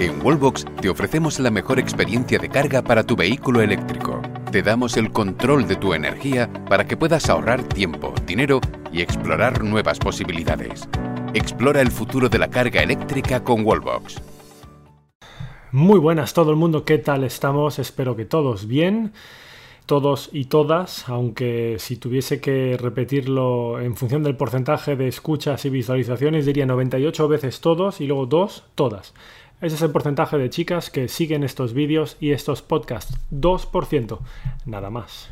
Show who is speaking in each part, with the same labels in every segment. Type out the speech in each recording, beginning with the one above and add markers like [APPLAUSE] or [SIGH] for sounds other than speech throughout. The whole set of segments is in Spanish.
Speaker 1: En Wallbox te ofrecemos la mejor experiencia de carga para tu vehículo eléctrico. Te damos el control de tu energía para que puedas ahorrar tiempo, dinero y explorar nuevas posibilidades. Explora el futuro de la carga eléctrica con Wallbox.
Speaker 2: Muy buenas todo el mundo, ¿qué tal estamos? Espero que todos bien, todos y todas, aunque si tuviese que repetirlo en función del porcentaje de escuchas y visualizaciones diría 98 veces todos y luego 2 todas. Ese es el porcentaje de chicas que siguen estos vídeos y estos podcasts. 2%. Nada más.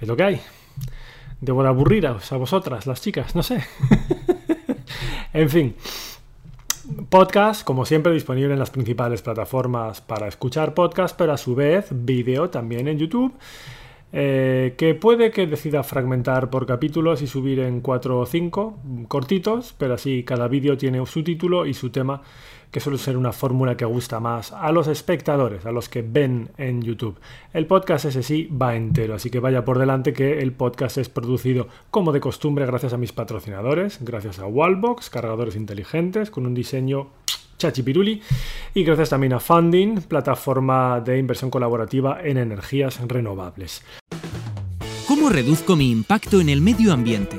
Speaker 2: Es lo que hay. Debo de aburriros a vosotras, las chicas, no sé. [LAUGHS] en fin. Podcast, como siempre, disponible en las principales plataformas para escuchar podcast, pero a su vez vídeo también en YouTube. Eh, que puede que decida fragmentar por capítulos y subir en 4 o 5 cortitos, pero así cada vídeo tiene su título y su tema que suele ser una fórmula que gusta más a los espectadores, a los que ven en YouTube. El podcast ese sí va entero, así que vaya por delante que el podcast es producido como de costumbre gracias a mis patrocinadores, gracias a Wallbox, cargadores inteligentes con un diseño chachipiruli y gracias también a Funding, plataforma de inversión colaborativa en energías renovables.
Speaker 3: ¿Cómo reduzco mi impacto en el medio ambiente?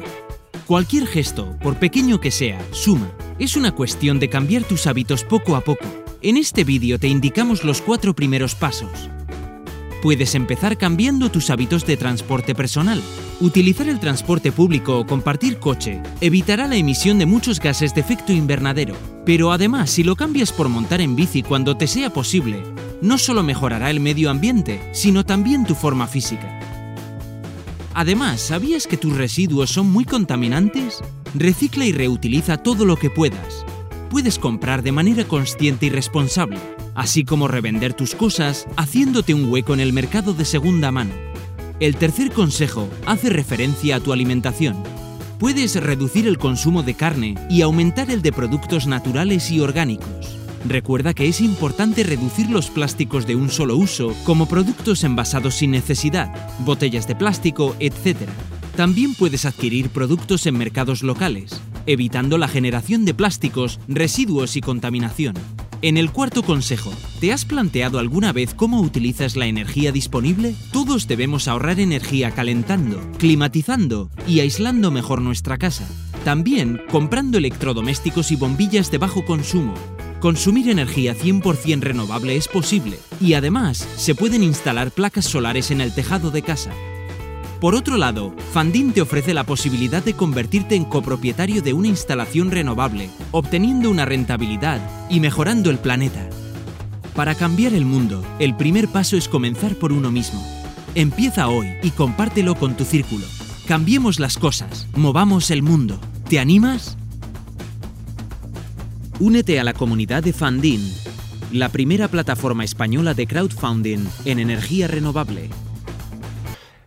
Speaker 3: Cualquier gesto, por pequeño que sea, suma. Es una cuestión de cambiar tus hábitos poco a poco. En este vídeo te indicamos los cuatro primeros pasos. Puedes empezar cambiando tus hábitos de transporte personal. Utilizar el transporte público o compartir coche evitará la emisión de muchos gases de efecto invernadero. Pero además, si lo cambias por montar en bici cuando te sea posible, no solo mejorará el medio ambiente, sino también tu forma física. Además, ¿sabías que tus residuos son muy contaminantes? Recicla y reutiliza todo lo que puedas. Puedes comprar de manera consciente y responsable, así como revender tus cosas haciéndote un hueco en el mercado de segunda mano. El tercer consejo hace referencia a tu alimentación. Puedes reducir el consumo de carne y aumentar el de productos naturales y orgánicos. Recuerda que es importante reducir los plásticos de un solo uso, como productos envasados sin necesidad, botellas de plástico, etc. También puedes adquirir productos en mercados locales, evitando la generación de plásticos, residuos y contaminación. En el cuarto consejo, ¿te has planteado alguna vez cómo utilizas la energía disponible? Todos debemos ahorrar energía calentando, climatizando y aislando mejor nuestra casa. También comprando electrodomésticos y bombillas de bajo consumo, Consumir energía 100% renovable es posible y además se pueden instalar placas solares en el tejado de casa. Por otro lado, Fandin te ofrece la posibilidad de convertirte en copropietario de una instalación renovable, obteniendo una rentabilidad y mejorando el planeta. Para cambiar el mundo, el primer paso es comenzar por uno mismo. Empieza hoy y compártelo con tu círculo. Cambiemos las cosas, movamos el mundo. ¿Te animas? Únete a la comunidad de Fundin, la primera plataforma española de crowdfunding en energía renovable.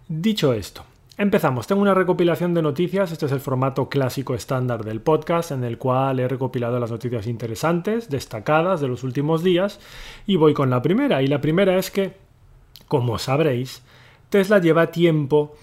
Speaker 2: Dicho esto, empezamos. Tengo una recopilación de noticias. Este es el formato clásico estándar del podcast en el cual he recopilado las noticias interesantes, destacadas de los últimos días. Y voy con la primera. Y la primera es que, como sabréis, Tesla lleva tiempo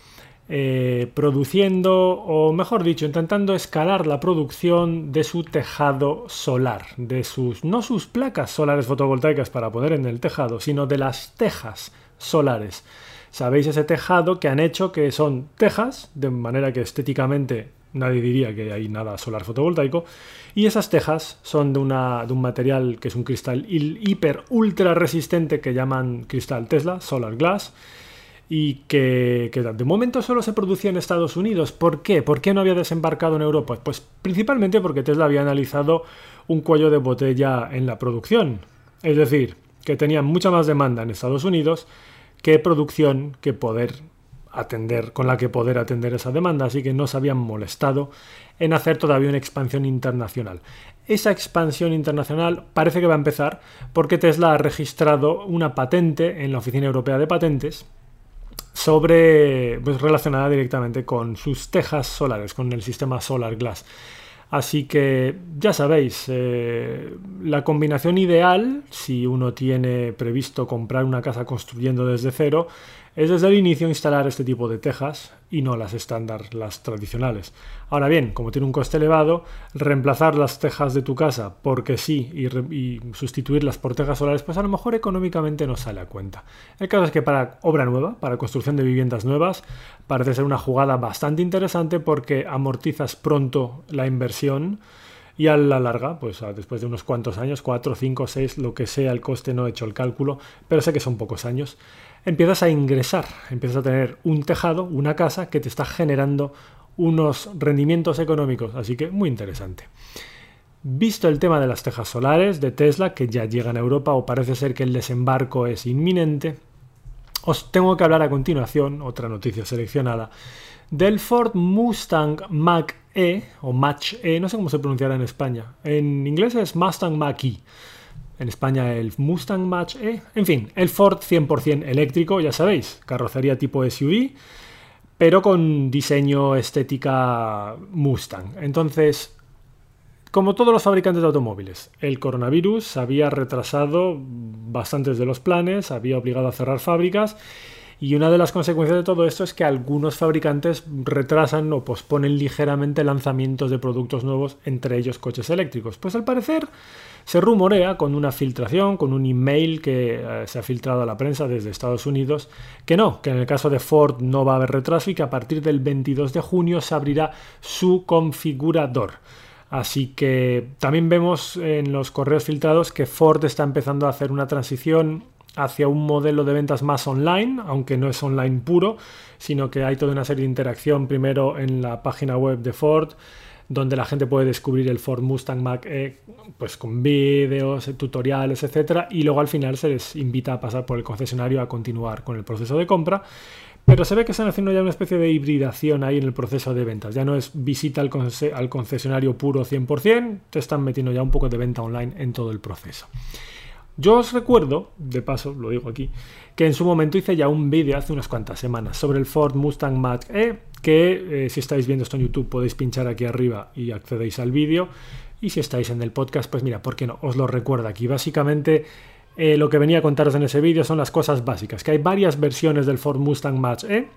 Speaker 2: eh, produciendo, o mejor dicho, intentando escalar la producción de su tejado solar, de sus, no sus placas solares fotovoltaicas para poner en el tejado, sino de las tejas solares. Sabéis ese tejado que han hecho que son tejas, de manera que estéticamente nadie diría que hay nada solar fotovoltaico, y esas tejas son de, una, de un material que es un cristal hiper ultra resistente que llaman cristal Tesla, Solar Glass, y que, de momento solo se producía en Estados Unidos. ¿Por qué? ¿Por qué no había desembarcado en Europa? Pues principalmente porque Tesla había analizado un cuello de botella en la producción. Es decir, que tenía mucha más demanda en Estados Unidos que producción que poder atender, con la que poder atender esa demanda, así que no se habían molestado en hacer todavía una expansión internacional. Esa expansión internacional parece que va a empezar porque Tesla ha registrado una patente en la Oficina Europea de Patentes sobre pues, relacionada directamente con sus tejas solares, con el sistema Solar Glass. Así que ya sabéis, eh, la combinación ideal, si uno tiene previsto comprar una casa construyendo desde cero, es desde el inicio instalar este tipo de tejas y no las estándar, las tradicionales. Ahora bien, como tiene un coste elevado, reemplazar las tejas de tu casa porque sí y, sustituirlas por tejas solares, pues a lo mejor económicamente no sale a cuenta. El caso es que para obra nueva, para construcción de viviendas nuevas, parece ser una jugada bastante interesante porque amortizas pronto la inversión y a la larga, pues después de unos cuantos años, 4, 5, 6, lo que sea el coste, no he hecho el cálculo, pero sé que son pocos años, empiezas a ingresar, empiezas a tener un tejado, una casa que te está generando unos rendimientos económicos, así que muy interesante. Visto el tema de las tejas solares de Tesla, que ya llegan a Europa o parece ser que el desembarco es inminente, os tengo que hablar a continuación, otra noticia seleccionada, del Ford Mustang Mach E o Mach E, no sé cómo se pronunciará en España. En inglés es Mustang Mach E. En España el Mustang Mach E. En fin, el Ford 100% eléctrico, ya sabéis, carrocería tipo SUV, pero con diseño estética Mustang. Entonces, como todos los fabricantes de automóviles, el coronavirus había retrasado bastantes de los planes, había obligado a cerrar fábricas y una de las consecuencias de todo esto es que algunos fabricantes retrasan o posponen ligeramente lanzamientos de productos nuevos, entre ellos coches eléctricos. Pues al parecer se rumorea con una filtración, con un email que eh, se ha filtrado a la prensa desde Estados Unidos, que no, que en el caso de Ford no va a haber retraso y que a partir del 22 de junio se abrirá su configurador. Así que también vemos en los correos filtrados que Ford está empezando a hacer una transición hacia un modelo de ventas más online, aunque no es online puro, sino que hay toda una serie de interacción primero en la página web de Ford, donde la gente puede descubrir el Ford Mustang Mach E pues con vídeos, tutoriales, etcétera, y luego al final se les invita a pasar por el concesionario a continuar con el proceso de compra. Pero se ve que están haciendo ya una especie de hibridación ahí en el proceso de ventas. Ya no es visita al, al concesionario puro 100%, te están metiendo ya un poco de venta online en todo el proceso. Yo os recuerdo, de paso lo digo aquí, que en su momento hice ya un vídeo hace unas cuantas semanas sobre el Ford Mustang Mach E, que eh, si estáis viendo esto en YouTube podéis pinchar aquí arriba y accedéis al vídeo. Y si estáis en el podcast, pues mira, ¿por qué no? Os lo recuerdo aquí. Básicamente eh, lo que venía a contaros en ese vídeo son las cosas básicas, que hay varias versiones del Ford Mustang Mach E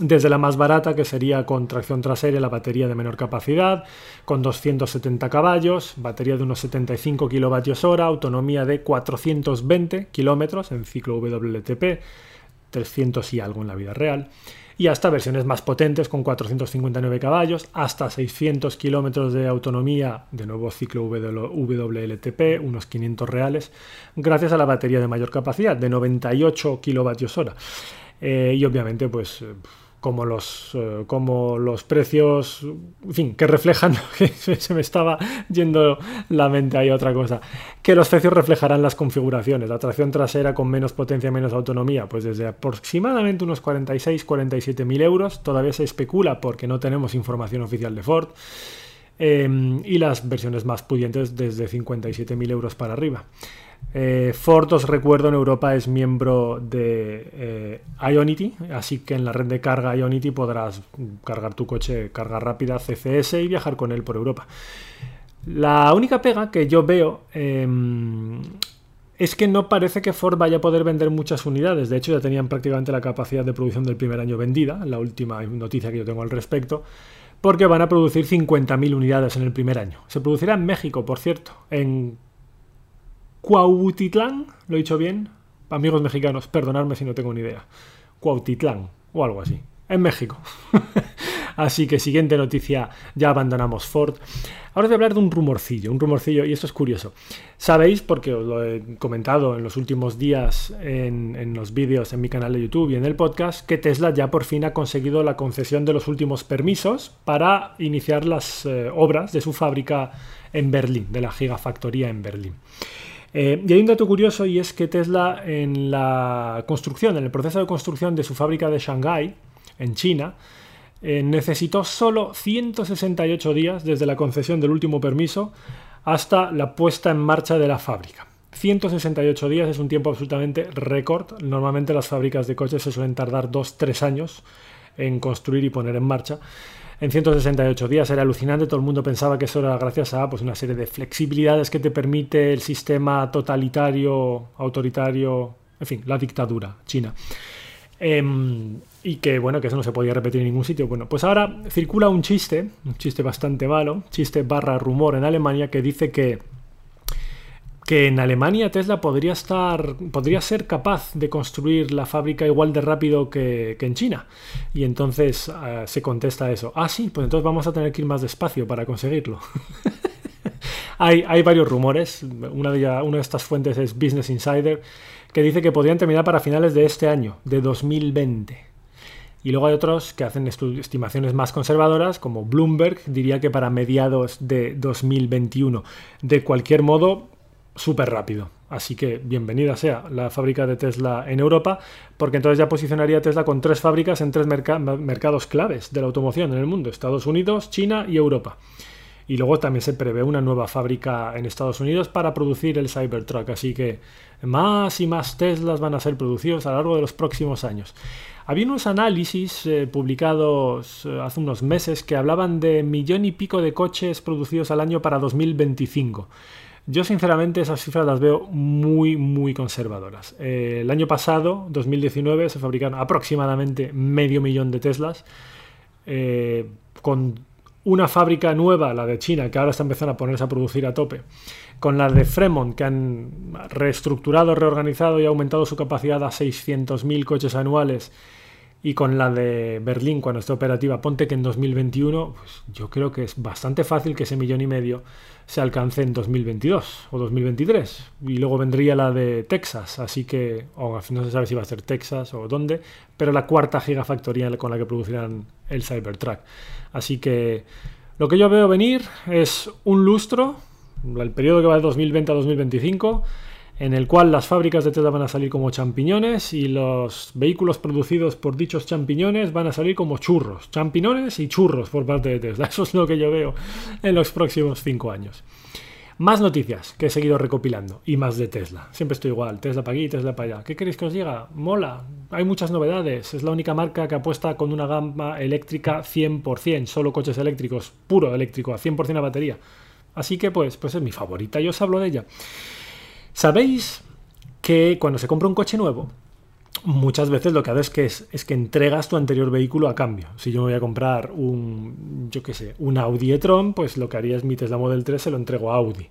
Speaker 2: desde la más barata, que sería con tracción trasera la batería de menor capacidad, con 270 caballos, batería de unos 75 kWh, autonomía de 420 kilómetros en ciclo WLTP, 300 y algo en la vida real, y hasta versiones más potentes con 459 caballos, hasta 600 kilómetros de autonomía, de nuevo ciclo WLTP, unos 500 reales, gracias a la batería de mayor capacidad, de 98 kWh. Eh, y obviamente, pues como los, eh, como los precios, en fin, que reflejan, [LAUGHS] se me estaba yendo la mente ahí otra cosa, que los precios reflejarán las configuraciones. La tracción trasera con menos potencia, menos autonomía, pues desde aproximadamente unos 46, 47 mil euros, todavía se especula porque no tenemos información oficial de Ford. Em, y las versiones más pudientes desde 57.000 euros para arriba. Eh, Ford, os recuerdo, en Europa es miembro de eh, Ionity, así que en la red de carga Ionity podrás cargar tu coche carga rápida CCS y viajar con él por Europa. La única pega que yo veo em, es que no parece que Ford vaya a poder vender muchas unidades. De hecho, ya tenían prácticamente la capacidad de producción del primer año vendida, la última noticia que yo tengo al respecto, porque van a producir 50.000 unidades en el primer año. Se producirá en México, por cierto, en Cuautitlán, ¿lo he dicho bien? Amigos mexicanos, perdonadme si no tengo ni idea. Cuautitlán o algo así. En México. [LAUGHS] así que siguiente noticia, ya abandonamos Ford. Ahora voy a hablar de un rumorcillo, un rumorcillo, y esto es curioso. Sabéis, porque os lo he comentado en los últimos días en, los vídeos en mi canal de YouTube y en el podcast, que Tesla ya por fin ha conseguido la concesión de los últimos permisos para iniciar las eh, obras de su fábrica en Berlín, de la gigafactoría en Berlín. Eh, y hay un dato curioso y es que Tesla en la construcción, en el proceso de construcción de su fábrica de Shanghái, en China, eh, necesitó solo 168 días desde la concesión del último permiso hasta la puesta en marcha de la fábrica. 168 días es un tiempo absolutamente récord. Normalmente las fábricas de coches se suelen tardar 2-3 años en construir y poner en marcha en 168 días. Era alucinante, todo el mundo pensaba que eso era gracias a pues, una serie de flexibilidades que te permite el sistema totalitario, autoritario, en fin, la dictadura china. Em, y que bueno, que eso no se podía repetir en ningún sitio. Bueno, pues ahora circula un chiste, un chiste bastante malo, chiste barra rumor en Alemania que dice que que en Alemania Tesla podría estar podría ser capaz de construir la fábrica igual de rápido que, en China. Y entonces eh, se contesta eso. Ah sí pues entonces vamos a tener que ir más despacio para conseguirlo. [LAUGHS] Hay, varios rumores. Una de estas fuentes es Business Insider que dice que podrían terminar para finales de este año de 2020 y luego hay otros que hacen estimaciones más conservadoras, como Bloomberg diría que para mediados de 2021. De cualquier modo, súper rápido. Así que bienvenida sea la fábrica de Tesla en Europa, porque entonces ya posicionaría Tesla con tres fábricas en tres mercados claves de la automoción en el mundo, Estados Unidos, China y Europa. Y luego también se prevé una nueva fábrica en Estados Unidos para producir el Cybertruck, así que más y más Teslas van a ser producidos a lo largo de los próximos años. Había unos análisis eh, publicados eh, hace unos meses que hablaban de millón y pico de coches producidos al año para 2025. Yo sinceramente esas cifras las veo muy, muy conservadoras. Eh, el año pasado, 2019, se fabricaron aproximadamente medio millón de Teslas, eh, con una fábrica nueva, la de China, que ahora está empezando a ponerse a producir a tope, con la de Fremont, que han reestructurado, reorganizado y aumentado su capacidad a 600.000 coches anuales y con la de Berlín cuando esté operativa, ponte que en 2021, pues yo creo que es bastante fácil que ese millón y medio se alcance en 2022 o 2023. Y luego vendría la de Texas, así que, o no se sabe si va a ser Texas o dónde, pero la cuarta gigafactoría con la que producirán el Cybertruck. Así que lo que yo veo venir es un lustro, el periodo que va de 2020 a 2025 en el cual las fábricas de Tesla van a salir como champiñones y los vehículos producidos por dichos champiñones van a salir como churros. Champiñones y churros por parte de Tesla. [LAUGHS] Eso es lo que yo veo en los próximos cinco años. Más noticias que he seguido recopilando y más de Tesla. Siempre estoy igual, Tesla para aquí, Tesla para allá. ¿Qué queréis que os diga? Mola, hay muchas novedades. Es la única marca que apuesta con una gama eléctrica 100%, solo coches eléctricos, puro eléctrico, a 100% a batería. Así que pues, pues es mi favorita y os hablo de ella. Sabéis que cuando se compra un coche nuevo, muchas veces lo que haces es que, es, que entregas tu anterior vehículo a cambio. Si yo me voy a comprar un, yo qué sé, un Audi e-tron, pues lo que haría es mi Tesla Model 3 se lo entrego a Audi.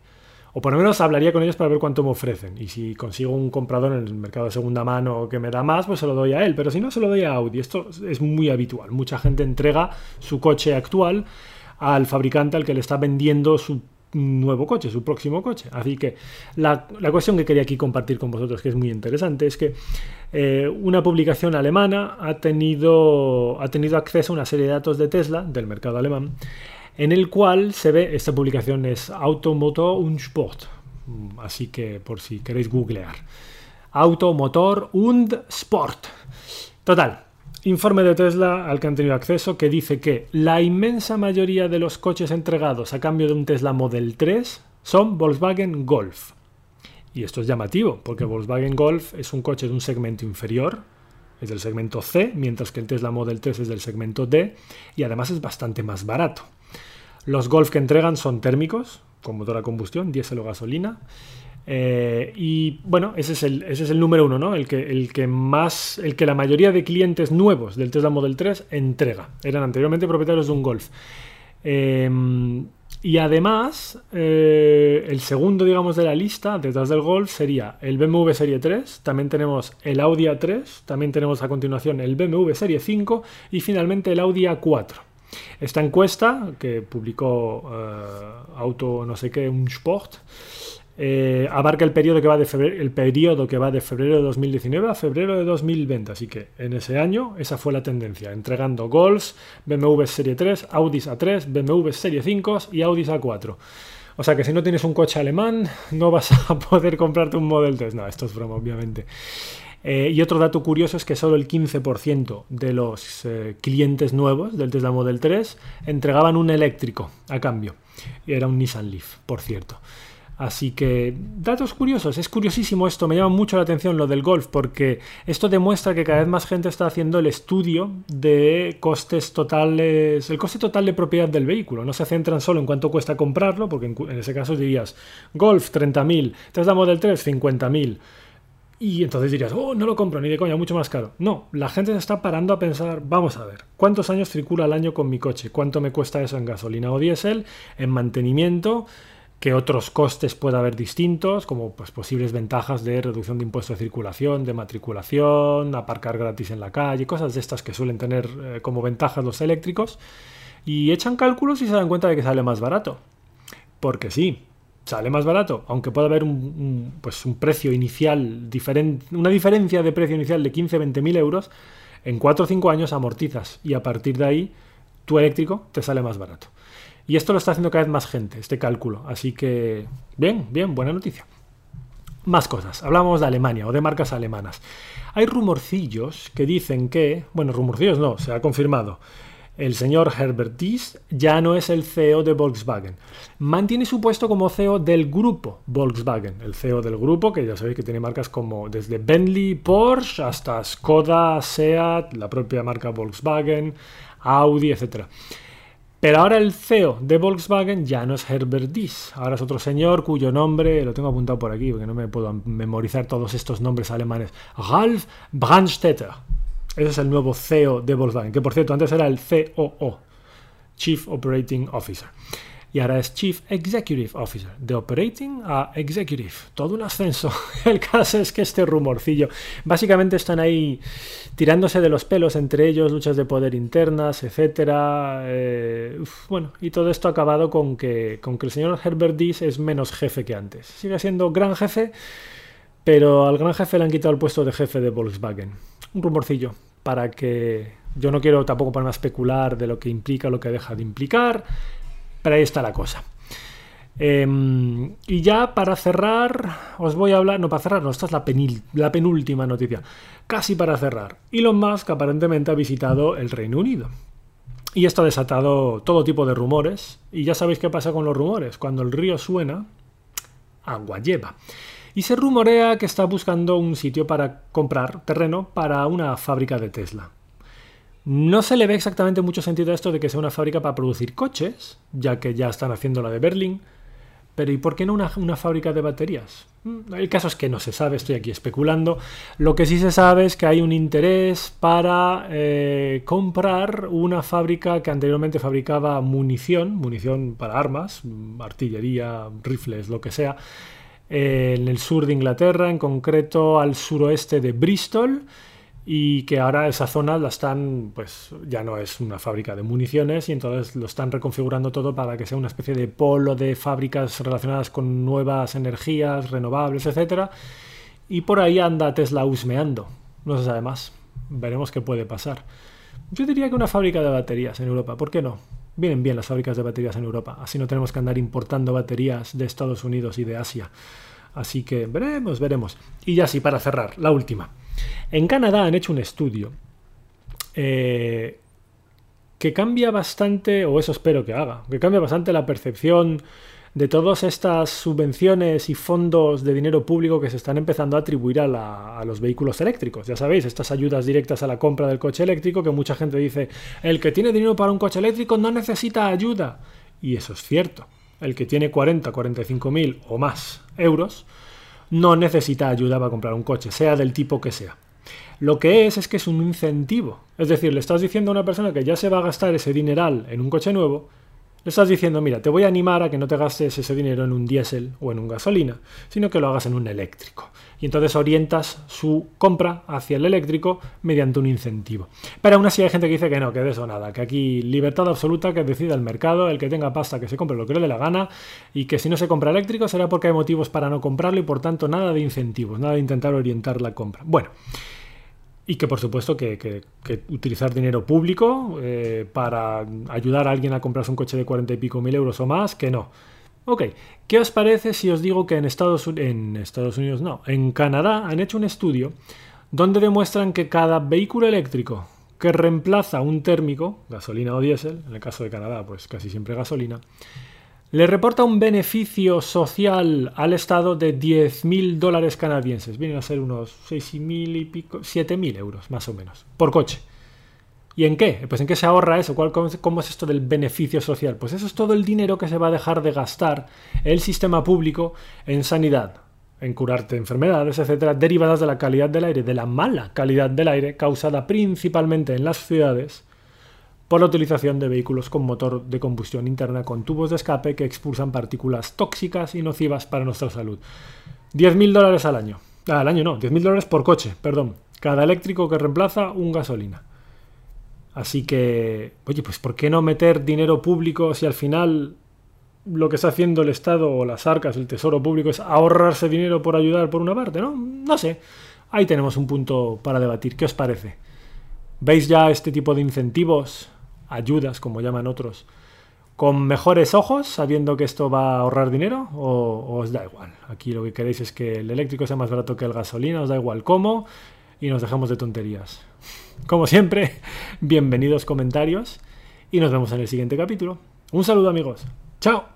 Speaker 2: O por lo menos hablaría con ellos para ver cuánto me ofrecen. Y si consigo un comprador en el mercado de segunda mano que me da más, pues se lo doy a él. Pero si no, se lo doy a Audi. Esto es muy habitual. Mucha gente entrega su coche actual al fabricante al que le está vendiendo su nuevo coche, su próximo coche. Así que la, cuestión que quería aquí compartir con vosotros, que es muy interesante, es que eh, una publicación alemana ha tenido, ha tenido acceso a una serie de datos de Tesla, del mercado alemán, en el cual se ve, esta publicación es Automotor und Sport, así que por si queréis googlear. Automotor und Sport. Total, Informe de Tesla al que han tenido acceso que dice que la inmensa mayoría de los coches entregados a cambio de un Tesla Model 3 son Volkswagen Golf. Y esto es llamativo, porque Volkswagen Golf es un coche de un segmento inferior, es del segmento C, mientras que el Tesla Model 3 es del segmento D, y además es bastante más barato. Los Golf que entregan son térmicos, con motor a combustión, diésel o gasolina, eh, y bueno, ese es, el, ese es el número uno, ¿no? El que, el que más, el que la mayoría de clientes nuevos del Tesla Model 3 entrega. Eran anteriormente propietarios de un Golf. Em, y además, eh, el segundo, digamos, de la lista, detrás del Golf, sería el BMW Serie 3, también tenemos el Audi A3, también tenemos a continuación el BMW Serie 5 y finalmente el Audi A4. Esta encuesta que publicó eh, Auto no sé qué, un Sport, eh, abarca el periodo, que va de febrero, el periodo que va de febrero de 2019 a febrero de 2020. Así que en ese año esa fue la tendencia, entregando Golfs, BMW Serie 3, Audis A3, BMW Serie 5 y Audis A4. O sea que si no tienes un coche alemán, no vas [LAUGHS] a poder comprarte un Model 3. No, esto es broma, obviamente. Eh, y otro dato curioso es que solo el 15% de los eh, clientes nuevos del Tesla Model 3 entregaban un eléctrico a cambio. Era un Nissan Leaf, por cierto. Así que, datos curiosos, es curiosísimo esto, me llama mucho la atención lo del golf, porque esto demuestra que cada vez más gente está haciendo el estudio de costes totales, el coste total de propiedad del vehículo. No se centran solo en cuánto cuesta comprarlo, porque en, ese caso dirías Golf 30.000, Tesla Model 3 50.000 Y entonces dirías, oh, no lo compro ni de coña, mucho más caro. No, la gente se está parando a pensar, vamos a ver, ¿cuántos años circula al año con mi coche? ¿Cuánto me cuesta eso en gasolina o diésel? En mantenimiento, ¿qué otros costes puede haber distintos? Como pues, posibles ventajas de reducción de impuestos de circulación, de matriculación, aparcar gratis en la calle, cosas de estas que suelen tener eh, como ventajas los eléctricos. Y echan cálculos y se dan cuenta de que sale más barato. Porque sí, sale más barato, aunque pueda haber un, pues precio inicial diferente, una diferencia de precio inicial de 15-20 mil euros, en 4 o 5 años amortizas y a partir de ahí tu eléctrico te sale más barato. Y esto lo está haciendo cada vez más gente, este cálculo. Así que, bien, bien, buena noticia. Más cosas. Hablamos de Alemania o de marcas alemanas. Hay rumorcillos que dicen que, bueno, rumorcillos no, se ha confirmado el señor Herbert Diess ya no es el CEO de Volkswagen. Mantiene su puesto como CEO del grupo Volkswagen, el CEO del grupo, que ya sabéis que tiene marcas como desde Bentley, Porsche hasta Skoda, Seat, la propia marca Volkswagen, Audi, etc. Pero ahora el CEO de Volkswagen ya no es Herbert Diess, ahora es otro señor cuyo nombre lo tengo apuntado por aquí porque no me puedo memorizar todos estos nombres alemanes. Ralf Brandstetter. Ese es el nuevo CEO de Volkswagen, que por cierto antes era el COO, Chief Operating Officer. Y ahora es Chief Executive Officer, de Operating a Executive. Todo un ascenso. [LAUGHS] El caso es que este rumorcillo, básicamente están ahí tirándose de los pelos entre ellos, luchas de poder internas, etcétera. Eh, bueno, y todo esto ha acabado con que, con que el señor Herbert Diess es menos jefe que antes. Sigue siendo gran jefe, pero al gran jefe le han quitado el puesto de jefe de Volkswagen. Un rumorcillo para que yo no quiero tampoco ponerme a especular de lo que implica, lo que deja de implicar, pero ahí está la cosa. Em, y ya para cerrar, os voy a hablar, no para cerrar, no, esta es la, la penúltima noticia, casi para cerrar. Elon Musk aparentemente ha visitado el Reino Unido. Y esto ha desatado todo tipo de rumores. Y ya sabéis qué pasa con los rumores. Cuando el río suena, agua lleva y se rumorea que está buscando un sitio para comprar terreno para una fábrica de Tesla. No se le ve exactamente mucho sentido a esto de que sea una fábrica para producir coches, ya que ya están haciendo la de Berlín, pero ¿y por qué no una, fábrica de baterías? Mm, el caso es que no se sabe, estoy aquí especulando. Lo que sí se sabe es que hay un interés para eh, comprar una fábrica que anteriormente fabricaba munición, munición para armas, artillería, rifles, lo que sea, en el sur de Inglaterra, en concreto al suroeste de Bristol, y que ahora esa zona la están, pues ya no es una fábrica de municiones y entonces lo están reconfigurando todo para que sea una especie de polo de fábricas relacionadas con nuevas energías renovables, etc. Y por ahí anda Tesla husmeando, no se sabe más, veremos qué puede pasar. Yo diría que una fábrica de baterías en Europa, ¿por qué no? Vienen bien las fábricas de baterías en Europa, así no tenemos que andar importando baterías de Estados Unidos y de Asia. Así que veremos, veremos. Y ya sí, para cerrar, la última. En Canadá han hecho un estudio eh, que cambia bastante, o eso espero que haga, que cambia bastante la percepción de todas estas subvenciones y fondos de dinero público que se están empezando a atribuir a, los vehículos eléctricos. Ya sabéis, estas ayudas directas a la compra del coche eléctrico, que mucha gente dice, el que tiene dinero para un coche eléctrico no necesita ayuda. Y eso es cierto. El que tiene 40, 45 mil o más euros no necesita ayuda para comprar un coche, sea del tipo que sea. Lo que es es que es un incentivo. Es decir, le estás diciendo a una persona que ya se va a gastar ese dineral en un coche nuevo, le estás diciendo, mira, te voy a animar a que no te gastes ese dinero en un diésel o en un gasolina, sino que lo hagas en un eléctrico. Y entonces orientas su compra hacia el eléctrico mediante un incentivo. Pero aún así hay gente que dice que no, que de eso nada, que aquí libertad absoluta, que decida el mercado, el que tenga pasta que se compre lo que le dé la gana, y que si no se compra eléctrico será porque hay motivos para no comprarlo y por tanto nada de incentivos, nada de intentar orientar la compra. Bueno. Y que por supuesto que, utilizar dinero público eh, para ayudar a alguien a comprarse un coche de 40 y pico mil euros o más, que no. Ok, ¿qué os parece si os digo que en Estados, en Estados Unidos no, en Canadá han hecho un estudio donde demuestran que cada vehículo eléctrico que reemplaza un térmico, gasolina o diésel, en el caso de Canadá pues casi siempre gasolina, le reporta un beneficio social al Estado de 10.000 dólares canadienses. Vienen a ser unos 6.000 y pico, 7.000 euros más o menos, por coche. ¿Y en qué? Pues en qué se ahorra eso. ¿Cuál, ¿Cómo es esto del beneficio social? Pues eso es todo el dinero que se va a dejar de gastar el sistema público en sanidad, en curarte enfermedades, etcétera, derivadas de la calidad del aire, de la mala calidad del aire causada principalmente en las ciudades por la utilización de vehículos con motor de combustión interna con tubos de escape que expulsan partículas tóxicas y nocivas para nuestra salud. 10.000 dólares al año. Ah, al año no, 10.000 dólares por coche, perdón. Cada eléctrico que reemplaza un gasolina. Así que, oye, pues ¿por qué no meter dinero público si al final lo que está haciendo el Estado o las arcas, el Tesoro Público es ahorrarse dinero por ayudar por una parte, ¿no? No sé. Ahí tenemos un punto para debatir. ¿Qué os parece? ¿Veis ya este tipo de incentivos, ayudas, como llaman otros, con mejores ojos, sabiendo que esto va a ahorrar dinero? ¿O, os da igual? Aquí lo que queréis es que el eléctrico sea más barato que el gasolina, os da igual cómo, y nos dejamos de tonterías. Como siempre, [LAUGHS] bienvenidos comentarios y nos vemos en el siguiente capítulo. Un saludo amigos. Chao.